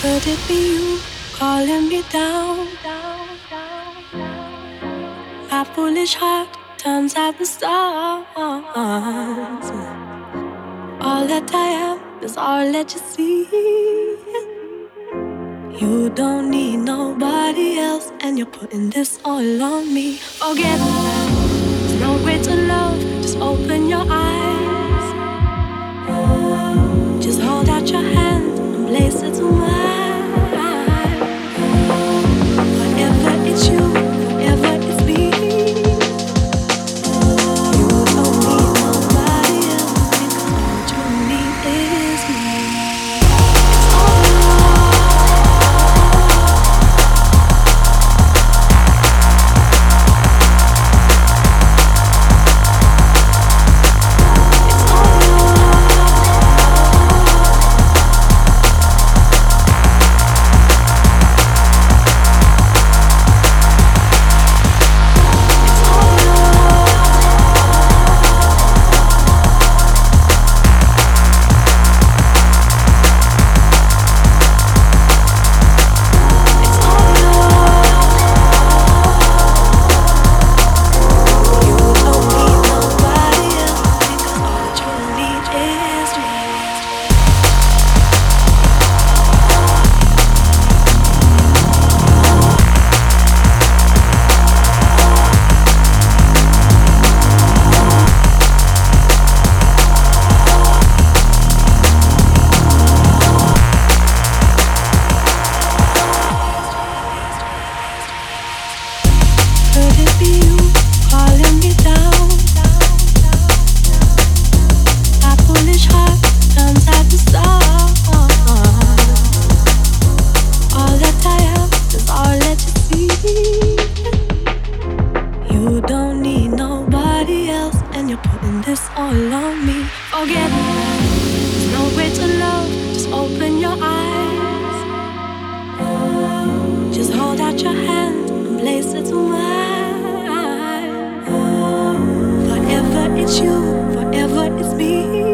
Could it be you calling me down? My foolish heart turns out the stars. All that I am is all that you see. You don't need nobody else, and you're putting this all on me. Forget, there's no way to love, just open your eyes. Just hold out your hand and place it to mine. just all on me. Forget, there's no way to love. Just open your eyes. Just hold out your hand and place it to mine. Forever it's you, forever it's me.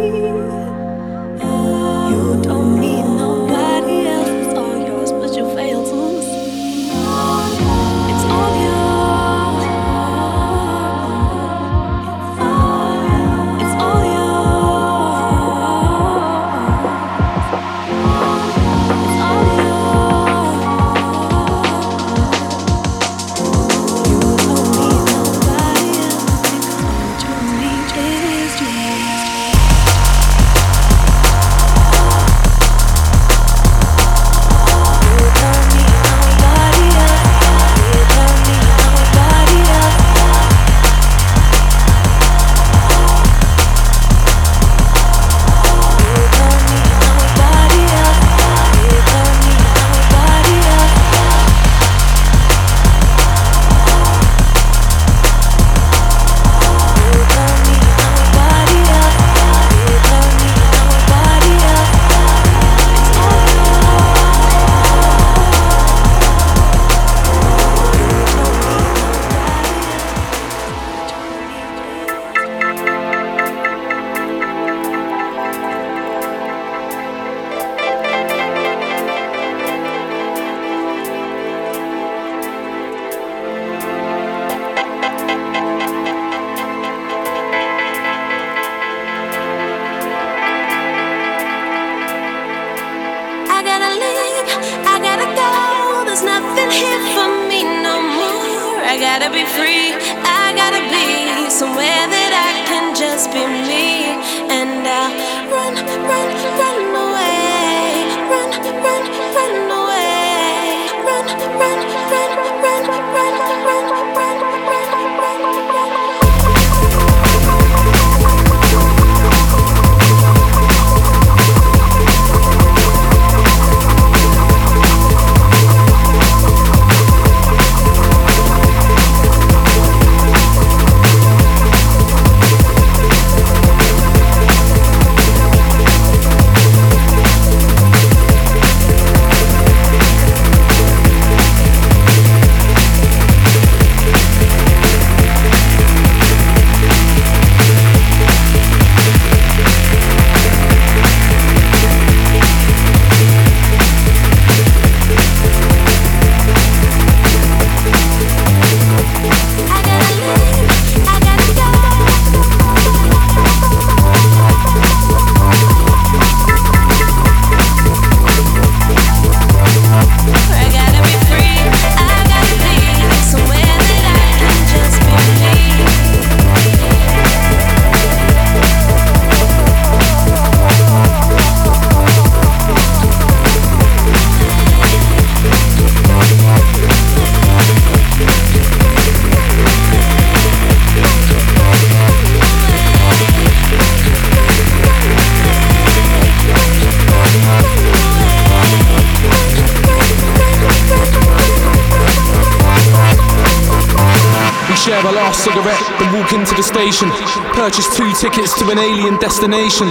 Into the station. Purchase two tickets to an alien destination.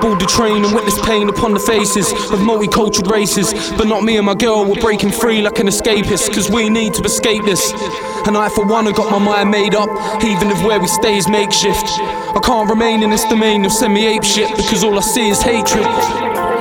Board the train and witness pain upon the faces of multicultural races. But not me and my girl, we're breaking free like an escapist, cause we need to escape this. And I, for one, have got my mind made up, even if where we stay is makeshift. I can't remain in this domain of semi ape shit because all I see is hatred.